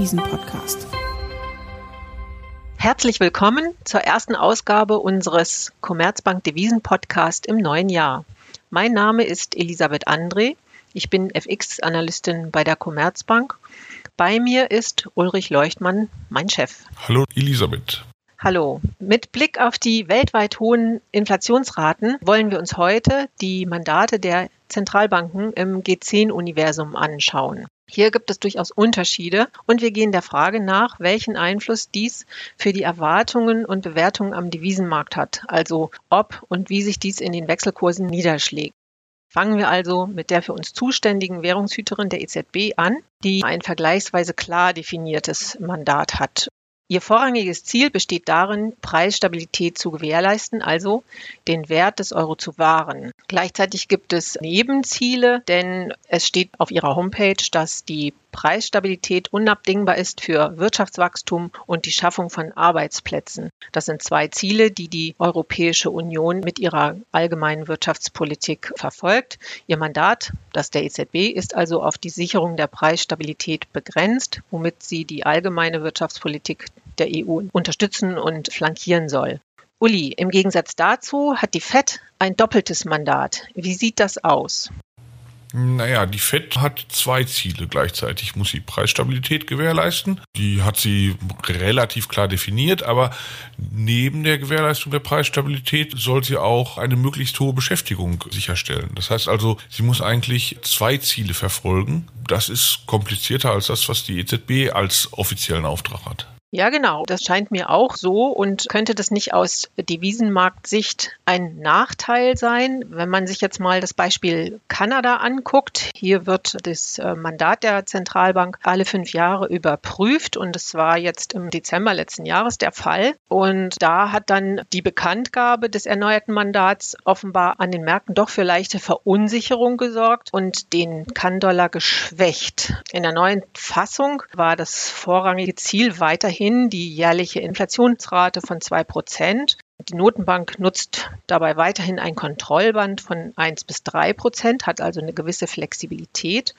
Devisen-Podcast. Herzlich willkommen zur ersten Ausgabe unseres Commerzbank Devisen Podcast im neuen Jahr. Mein Name ist Elisabeth André. Ich bin FX-Analystin bei der Commerzbank. Bei mir ist Ulrich Leuchtmann, mein Chef. Hallo Elisabeth. Hallo. Mit Blick auf die weltweit hohen Inflationsraten wollen wir uns heute die Mandate der Zentralbanken im G10-Universum anschauen. Hier gibt es durchaus Unterschiede und wir gehen der Frage nach, welchen Einfluss dies für die Erwartungen und Bewertungen am Devisenmarkt hat, also ob und wie sich dies in den Wechselkursen niederschlägt. Fangen wir also mit der für uns zuständigen Währungshüterin der EZB an, die ein vergleichsweise klar definiertes Mandat hat. Ihr vorrangiges Ziel besteht darin, Preisstabilität zu gewährleisten, also den Wert des Euro zu wahren. Gleichzeitig gibt es Nebenziele, denn es steht auf ihrer Homepage, dass die Preisstabilität unabdingbar ist für Wirtschaftswachstum und die Schaffung von Arbeitsplätzen. Das sind zwei Ziele, die die Europäische Union mit ihrer allgemeinen Wirtschaftspolitik verfolgt. Ihr Mandat, das der EZB, ist also auf die Sicherung der Preisstabilität begrenzt, womit sie die allgemeine Wirtschaftspolitik der EU unterstützen und flankieren soll. Uli, im Gegensatz dazu hat die FED ein doppeltes Mandat. Wie sieht das aus? Naja, die FED hat zwei Ziele gleichzeitig. Muss sie Preisstabilität gewährleisten. Die hat sie relativ klar definiert, aber neben der Gewährleistung der Preisstabilität soll sie auch eine möglichst hohe Beschäftigung sicherstellen. Das heißt also, sie muss eigentlich zwei Ziele verfolgen. Das ist komplizierter als das, was die EZB als offiziellen Auftrag hat. Ja, genau. Das scheint mir auch so. Und könnte das nicht aus Devisenmarktsicht ein Nachteil sein, wenn man sich jetzt mal das Beispiel Kanada anguckt? Hier wird das äh, Mandat der Zentralbank alle fünf Jahre überprüft. Und das war jetzt im Dezember letzten Jahres der Fall. Und da hat dann die Bekanntgabe des erneuerten Mandats offenbar an den Märkten doch für leichte Verunsicherung gesorgt und den Kann-Dollar geschwächt. In der neuen Fassung war das vorrangige Ziel weiterhin weiterhin die jährliche Inflationsrate von zwei Prozent. Die Notenbank nutzt dabei weiterhin ein Kontrollband von 1 bis 3 Prozent, hat also eine gewisse Flexibilität.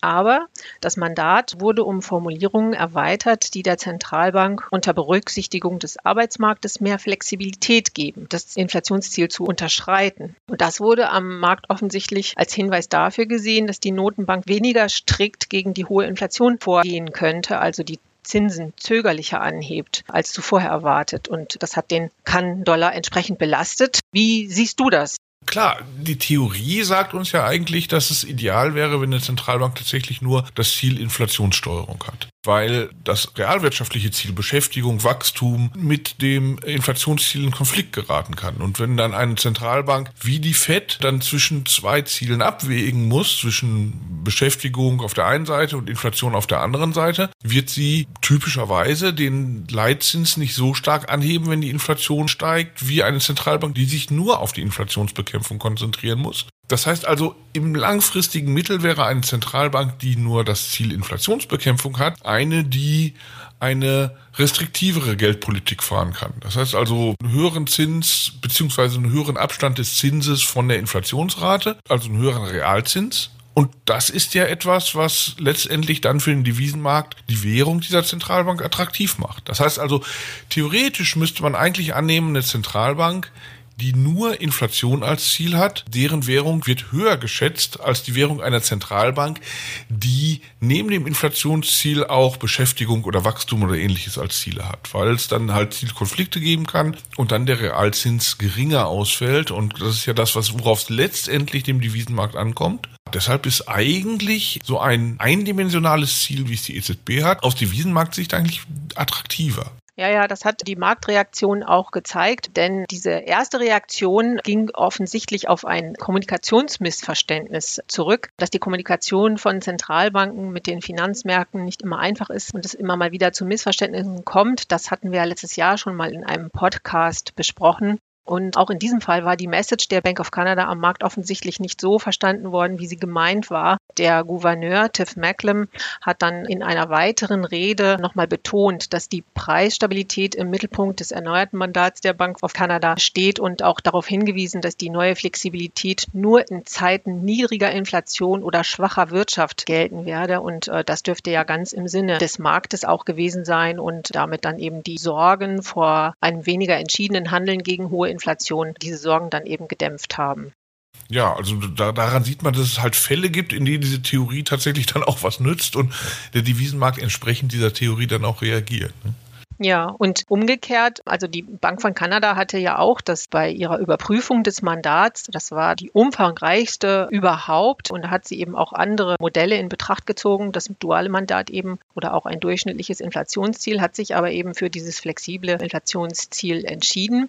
Aber das Mandat wurde um Formulierungen erweitert, die der Zentralbank unter Berücksichtigung des Arbeitsmarktes mehr Flexibilität geben, das Inflationsziel zu unterschreiten. Und das wurde am Markt offensichtlich als Hinweis dafür gesehen, dass die Notenbank weniger strikt gegen die hohe Inflation vorgehen könnte, also die Zinsen zögerlicher anhebt als zuvor erwartet. Und das hat den Kann-Dollar entsprechend belastet. Wie siehst du das? Klar, die Theorie sagt uns ja eigentlich, dass es ideal wäre, wenn eine Zentralbank tatsächlich nur das Ziel Inflationssteuerung hat weil das realwirtschaftliche Ziel Beschäftigung, Wachstum mit dem Inflationsziel in Konflikt geraten kann. Und wenn dann eine Zentralbank wie die Fed dann zwischen zwei Zielen abwägen muss, zwischen Beschäftigung auf der einen Seite und Inflation auf der anderen Seite, wird sie typischerweise den Leitzins nicht so stark anheben, wenn die Inflation steigt, wie eine Zentralbank, die sich nur auf die Inflationsbekämpfung konzentrieren muss. Das heißt also, im langfristigen Mittel wäre eine Zentralbank, die nur das Ziel Inflationsbekämpfung hat, eine, die eine restriktivere Geldpolitik fahren kann. Das heißt also einen höheren Zins beziehungsweise einen höheren Abstand des Zinses von der Inflationsrate, also einen höheren Realzins. Und das ist ja etwas, was letztendlich dann für den Devisenmarkt die Währung dieser Zentralbank attraktiv macht. Das heißt also, theoretisch müsste man eigentlich annehmen, eine Zentralbank die nur Inflation als Ziel hat. Deren Währung wird höher geschätzt als die Währung einer Zentralbank, die neben dem Inflationsziel auch Beschäftigung oder Wachstum oder ähnliches als Ziele hat, weil es dann halt Zielkonflikte geben kann und dann der Realzins geringer ausfällt. Und das ist ja das, was worauf es letztendlich dem Devisenmarkt ankommt. Deshalb ist eigentlich so ein eindimensionales Ziel, wie es die EZB hat, aus Devisenmarktsicht eigentlich attraktiver. Ja, ja, das hat die Marktreaktion auch gezeigt, denn diese erste Reaktion ging offensichtlich auf ein Kommunikationsmissverständnis zurück, dass die Kommunikation von Zentralbanken mit den Finanzmärkten nicht immer einfach ist und es immer mal wieder zu Missverständnissen kommt. Das hatten wir letztes Jahr schon mal in einem Podcast besprochen. Und auch in diesem Fall war die Message der Bank of Canada am Markt offensichtlich nicht so verstanden worden, wie sie gemeint war. Der Gouverneur Tiff Macklem hat dann in einer weiteren Rede nochmal betont, dass die Preisstabilität im Mittelpunkt des erneuerten Mandats der Bank of Canada steht und auch darauf hingewiesen, dass die neue Flexibilität nur in Zeiten niedriger Inflation oder schwacher Wirtschaft gelten werde. Und äh, das dürfte ja ganz im Sinne des Marktes auch gewesen sein und damit dann eben die Sorgen vor einem weniger entschiedenen Handeln gegen hohe Inflation, diese Sorgen dann eben gedämpft haben. Ja, also da, daran sieht man, dass es halt Fälle gibt, in denen diese Theorie tatsächlich dann auch was nützt und der Devisenmarkt entsprechend dieser Theorie dann auch reagiert. Ne? Ja, und umgekehrt, also die Bank von Kanada hatte ja auch das bei ihrer Überprüfung des Mandats, das war die umfangreichste überhaupt und da hat sie eben auch andere Modelle in Betracht gezogen, das duale Mandat eben oder auch ein durchschnittliches Inflationsziel, hat sich aber eben für dieses flexible Inflationsziel entschieden.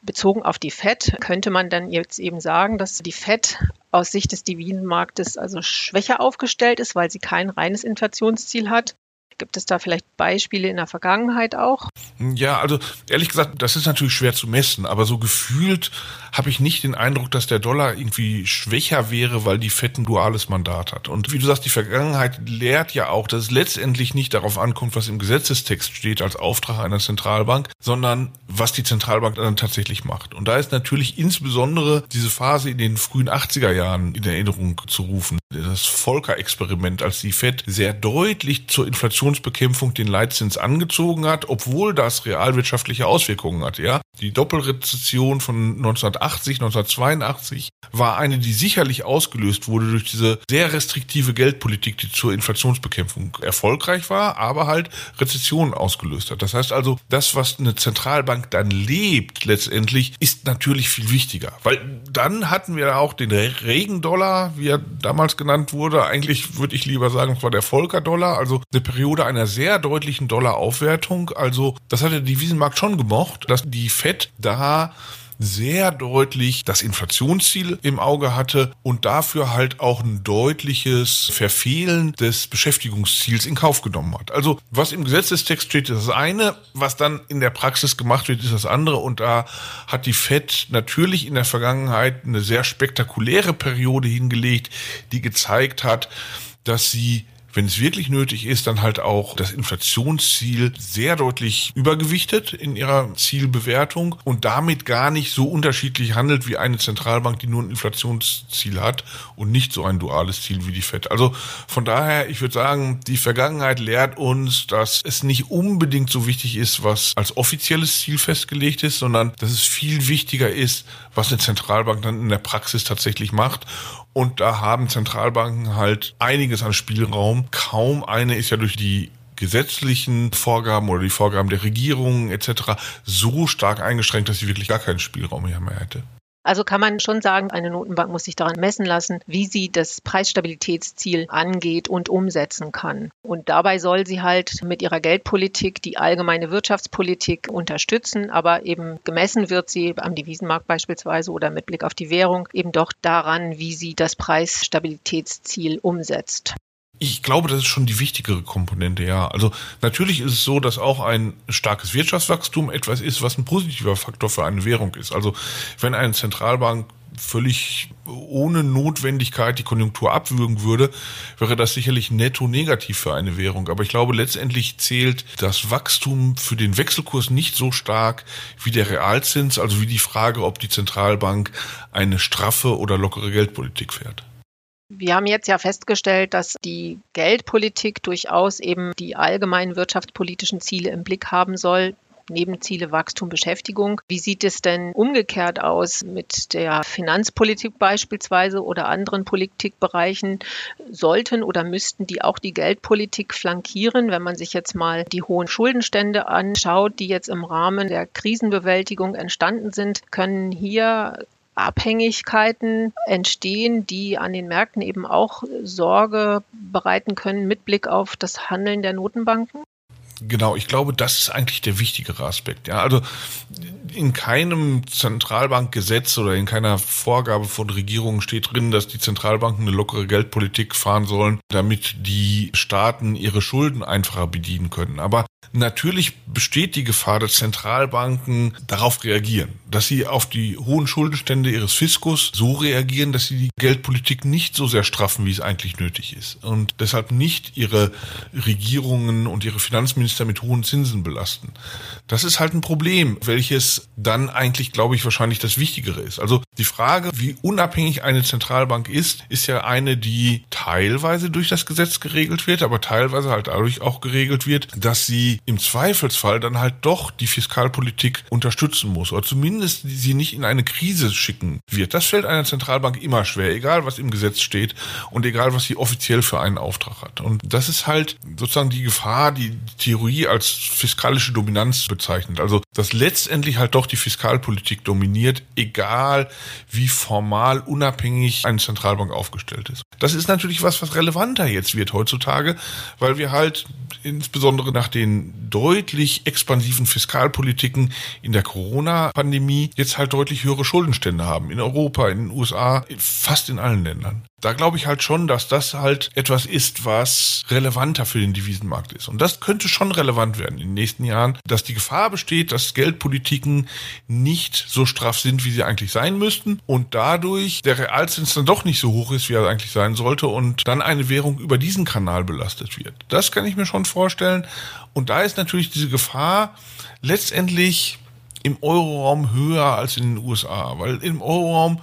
Bezogen auf die FED könnte man dann jetzt eben sagen, dass die FED aus Sicht des Devisenmarktes also schwächer aufgestellt ist, weil sie kein reines Inflationsziel hat. Gibt es da vielleicht Beispiele in der Vergangenheit auch? Ja, also ehrlich gesagt, das ist natürlich schwer zu messen, aber so gefühlt habe ich nicht den Eindruck, dass der Dollar irgendwie schwächer wäre, weil die FED ein duales Mandat hat. Und wie du sagst, die Vergangenheit lehrt ja auch, dass es letztendlich nicht darauf ankommt, was im Gesetzestext steht als Auftrag einer Zentralbank, sondern was die Zentralbank dann tatsächlich macht. Und da ist natürlich insbesondere diese Phase in den frühen 80er Jahren in Erinnerung zu rufen. Das Volcker-Experiment, als die FED sehr deutlich zur Inflationsbekämpfung den Leitzins angezogen hat, obwohl das realwirtschaftliche Auswirkungen hat. Ja, die Doppelrezession von 1980, 1982 war eine, die sicherlich ausgelöst wurde durch diese sehr restriktive Geldpolitik, die zur Inflationsbekämpfung erfolgreich war, aber halt Rezessionen ausgelöst hat. Das heißt also, das, was eine Zentralbank dann lebt, letztendlich, ist natürlich viel wichtiger. Weil dann hatten wir auch den Regendollar, wie er damals genannt wurde. Eigentlich würde ich lieber sagen, es war der Volker-Dollar, also eine Periode einer sehr deutlichen Dollaraufwertung. Also das hat der Devisenmarkt schon gemocht, dass die Fed da sehr deutlich das Inflationsziel im Auge hatte und dafür halt auch ein deutliches Verfehlen des Beschäftigungsziels in Kauf genommen hat. Also was im Gesetzestext steht, ist das eine, was dann in der Praxis gemacht wird, ist das andere und da hat die Fed natürlich in der Vergangenheit eine sehr spektakuläre Periode hingelegt, die gezeigt hat, dass sie wenn es wirklich nötig ist, dann halt auch das Inflationsziel sehr deutlich übergewichtet in ihrer Zielbewertung und damit gar nicht so unterschiedlich handelt wie eine Zentralbank, die nur ein Inflationsziel hat und nicht so ein duales Ziel wie die FED. Also von daher, ich würde sagen, die Vergangenheit lehrt uns, dass es nicht unbedingt so wichtig ist, was als offizielles Ziel festgelegt ist, sondern dass es viel wichtiger ist, was eine Zentralbank dann in der Praxis tatsächlich macht. Und da haben Zentralbanken halt einiges an Spielraum. Kaum eine ist ja durch die gesetzlichen Vorgaben oder die Vorgaben der Regierung etc. so stark eingeschränkt, dass sie wirklich gar keinen Spielraum mehr hätte. Also kann man schon sagen, eine Notenbank muss sich daran messen lassen, wie sie das Preisstabilitätsziel angeht und umsetzen kann. Und dabei soll sie halt mit ihrer Geldpolitik die allgemeine Wirtschaftspolitik unterstützen, aber eben gemessen wird sie am Devisenmarkt beispielsweise oder mit Blick auf die Währung eben doch daran, wie sie das Preisstabilitätsziel umsetzt. Ich glaube, das ist schon die wichtigere Komponente, ja. Also natürlich ist es so, dass auch ein starkes Wirtschaftswachstum etwas ist, was ein positiver Faktor für eine Währung ist. Also wenn eine Zentralbank völlig ohne Notwendigkeit die Konjunktur abwürgen würde, wäre das sicherlich netto negativ für eine Währung. Aber ich glaube, letztendlich zählt das Wachstum für den Wechselkurs nicht so stark wie der Realzins, also wie die Frage, ob die Zentralbank eine straffe oder lockere Geldpolitik fährt. Wir haben jetzt ja festgestellt, dass die Geldpolitik durchaus eben die allgemeinen wirtschaftspolitischen Ziele im Blick haben soll. Nebenziele Wachstum, Beschäftigung. Wie sieht es denn umgekehrt aus mit der Finanzpolitik beispielsweise oder anderen Politikbereichen? Sollten oder müssten die auch die Geldpolitik flankieren, wenn man sich jetzt mal die hohen Schuldenstände anschaut, die jetzt im Rahmen der Krisenbewältigung entstanden sind? Können hier Abhängigkeiten entstehen, die an den Märkten eben auch Sorge bereiten können mit Blick auf das Handeln der Notenbanken? Genau, ich glaube, das ist eigentlich der wichtigere Aspekt. Ja, also in keinem Zentralbankgesetz oder in keiner Vorgabe von Regierungen steht drin, dass die Zentralbanken eine lockere Geldpolitik fahren sollen, damit die Staaten ihre Schulden einfacher bedienen können. Aber Natürlich besteht die Gefahr, dass Zentralbanken darauf reagieren, dass sie auf die hohen Schuldenstände ihres Fiskus so reagieren, dass sie die Geldpolitik nicht so sehr straffen, wie es eigentlich nötig ist und deshalb nicht ihre Regierungen und ihre Finanzminister mit hohen Zinsen belasten. Das ist halt ein Problem, welches dann eigentlich, glaube ich, wahrscheinlich das Wichtigere ist. Also die Frage, wie unabhängig eine Zentralbank ist, ist ja eine, die teilweise durch das Gesetz geregelt wird, aber teilweise halt dadurch auch geregelt wird, dass sie im Zweifelsfall dann halt doch die Fiskalpolitik unterstützen muss oder zumindest sie nicht in eine Krise schicken wird. Das fällt einer Zentralbank immer schwer, egal was im Gesetz steht und egal was sie offiziell für einen Auftrag hat. Und das ist halt sozusagen die Gefahr, die Theorie als fiskalische Dominanz bezeichnet. Also, dass letztendlich halt doch die Fiskalpolitik dominiert, egal wie formal unabhängig eine Zentralbank aufgestellt ist. Das ist natürlich was, was relevanter jetzt wird heutzutage, weil wir halt insbesondere nach den deutlich expansiven Fiskalpolitiken in der Corona-Pandemie jetzt halt deutlich höhere Schuldenstände haben. In Europa, in den USA, fast in allen Ländern da glaube ich halt schon, dass das halt etwas ist, was relevanter für den Devisenmarkt ist. Und das könnte schon relevant werden in den nächsten Jahren, dass die Gefahr besteht, dass Geldpolitiken nicht so straff sind, wie sie eigentlich sein müssten und dadurch der Realzins dann doch nicht so hoch ist, wie er eigentlich sein sollte und dann eine Währung über diesen Kanal belastet wird. Das kann ich mir schon vorstellen. Und da ist natürlich diese Gefahr letztendlich im Euroraum höher als in den USA, weil im Euroraum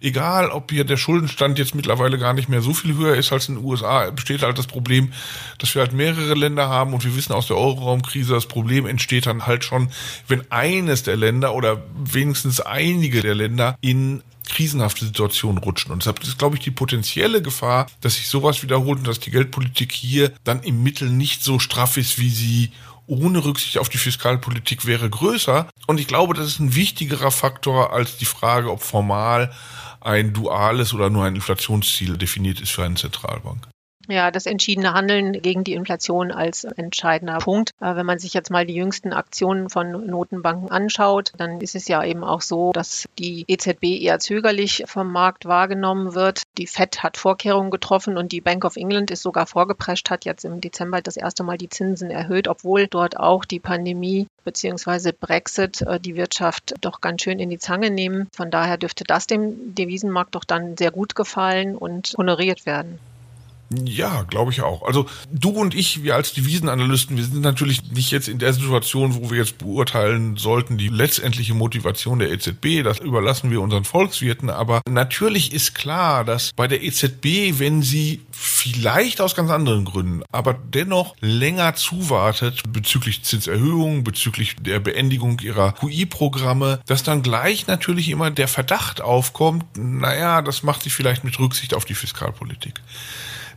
egal ob hier der Schuldenstand jetzt mittlerweile gar nicht mehr so viel höher ist als in den USA, besteht halt das Problem, dass wir halt mehrere Länder haben und wir wissen aus der Euroraumkrise, das Problem entsteht dann halt schon, wenn eines der Länder oder wenigstens einige der Länder in krisenhafte Situationen rutschen. Und deshalb ist, glaube ich, die potenzielle Gefahr, dass sich sowas wiederholt und dass die Geldpolitik hier dann im Mittel nicht so straff ist, wie sie ohne Rücksicht auf die Fiskalpolitik wäre, größer. Und ich glaube, das ist ein wichtigerer Faktor als die Frage, ob formal ein duales oder nur ein Inflationsziel definiert ist für eine Zentralbank. Ja, das entschiedene Handeln gegen die Inflation als entscheidender Punkt. Wenn man sich jetzt mal die jüngsten Aktionen von Notenbanken anschaut, dann ist es ja eben auch so, dass die EZB eher zögerlich vom Markt wahrgenommen wird. Die Fed hat Vorkehrungen getroffen und die Bank of England ist sogar vorgeprescht, hat jetzt im Dezember das erste Mal die Zinsen erhöht, obwohl dort auch die Pandemie bzw. Brexit äh, die Wirtschaft doch ganz schön in die Zange nehmen. Von daher dürfte das dem Devisenmarkt doch dann sehr gut gefallen und honoriert werden. Ja, glaube ich auch. Also du und ich, wir als Devisenanalysten, wir sind natürlich nicht jetzt in der Situation, wo wir jetzt beurteilen sollten, die letztendliche Motivation der EZB. Das überlassen wir unseren Volkswirten. Aber natürlich ist klar, dass bei der EZB, wenn sie vielleicht aus ganz anderen Gründen, aber dennoch länger zuwartet bezüglich Zinserhöhungen, bezüglich der Beendigung ihrer QI-Programme, dass dann gleich natürlich immer der Verdacht aufkommt, naja, das macht sie vielleicht mit Rücksicht auf die Fiskalpolitik.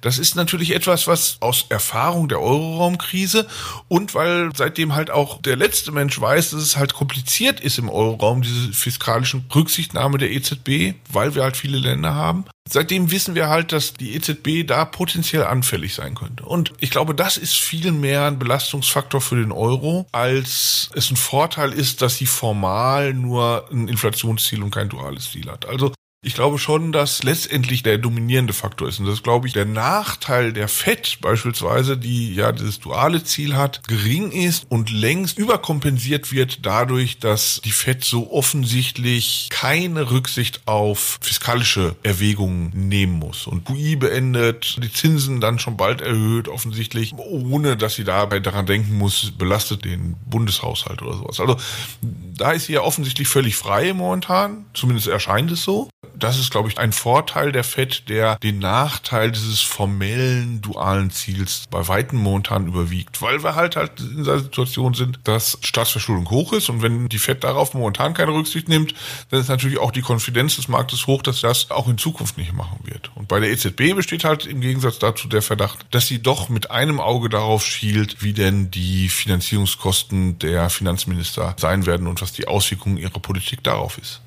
Das ist natürlich etwas, was aus Erfahrung der Euroraumkrise und weil seitdem halt auch der letzte Mensch weiß, dass es halt kompliziert ist im Euroraum, diese fiskalischen Rücksichtnahme der EZB, weil wir halt viele Länder haben. Seitdem wissen wir halt, dass die EZB da potenziell anfällig sein könnte. Und ich glaube, das ist viel mehr ein Belastungsfaktor für den Euro, als es ein Vorteil ist, dass sie formal nur ein Inflationsziel und kein duales Ziel hat. Also ich glaube schon, dass letztendlich der dominierende Faktor ist. Und das ist, glaube ich, der Nachteil der FED beispielsweise, die ja dieses duale Ziel hat, gering ist und längst überkompensiert wird dadurch, dass die FED so offensichtlich keine Rücksicht auf fiskalische Erwägungen nehmen muss. Und QI beendet, die Zinsen dann schon bald erhöht, offensichtlich, ohne dass sie dabei daran denken muss, belastet den Bundeshaushalt oder sowas. Also da ist sie ja offensichtlich völlig frei momentan, zumindest erscheint es so das ist, glaube ich, ein Vorteil der FED, der den Nachteil dieses formellen dualen Ziels bei weitem momentan überwiegt, weil wir halt halt in der Situation sind, dass Staatsverschuldung hoch ist und wenn die FED darauf momentan keine Rücksicht nimmt, dann ist natürlich auch die Konfidenz des Marktes hoch, dass das auch in Zukunft nicht machen wird. Und bei der EZB besteht halt im Gegensatz dazu der Verdacht, dass sie doch mit einem Auge darauf schielt, wie denn die Finanzierungskosten der Finanzminister sein werden und was die Auswirkungen ihrer Politik darauf ist.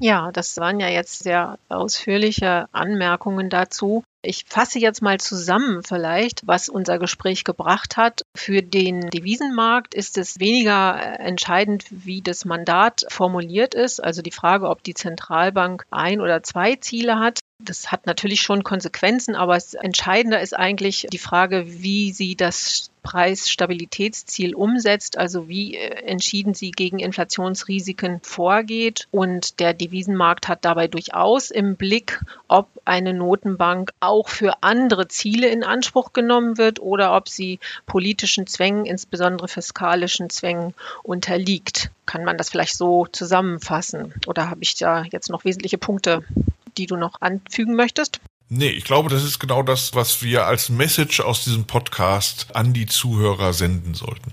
Ja, das waren ja jetzt sehr ausführliche Anmerkungen dazu. Ich fasse jetzt mal zusammen vielleicht, was unser Gespräch gebracht hat. Für den Devisenmarkt ist es weniger entscheidend, wie das Mandat formuliert ist, also die Frage, ob die Zentralbank ein oder zwei Ziele hat, Das hat natürlich schon Konsequenzen, aber das Entscheidende ist eigentlich die Frage, wie sie das Preisstabilitätsziel umsetzt, also wie äh, entschieden sie gegen Inflationsrisiken vorgeht. Und der Devisenmarkt hat dabei durchaus im Blick, ob eine Notenbank auch für andere Ziele in Anspruch genommen wird oder ob sie politischen Zwängen, insbesondere fiskalischen Zwängen, unterliegt. Kann man das vielleicht so zusammenfassen? Oder habe ich da jetzt noch wesentliche Punkte die du noch anfügen möchtest? Nee, ich glaube, das ist genau das, was wir als Message aus diesem Podcast an die Zuhörer senden sollten.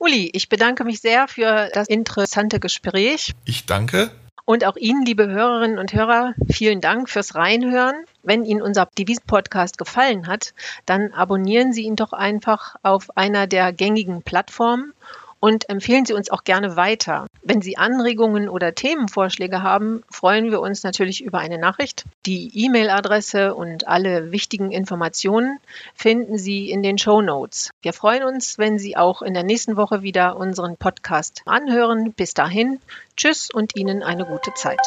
Uli, ich bedanke mich sehr für das interessante Gespräch. Ich danke. Und auch Ihnen, liebe Hörerinnen und Hörer, vielen Dank fürs Reinhören. Wenn Ihnen unser Devisen-Podcast gefallen hat, dann abonnieren Sie ihn doch einfach auf einer der gängigen Plattformen und empfehlen Sie uns auch gerne weiter. Wenn Sie Anregungen oder Themenvorschläge haben, freuen wir uns natürlich über eine Nachricht. Die E-Mail-Adresse und alle wichtigen Informationen finden Sie in den Show Notes. Wir freuen uns, wenn Sie auch in der nächsten Woche wieder unseren Podcast anhören. Bis dahin, tschüss und Ihnen eine gute Zeit.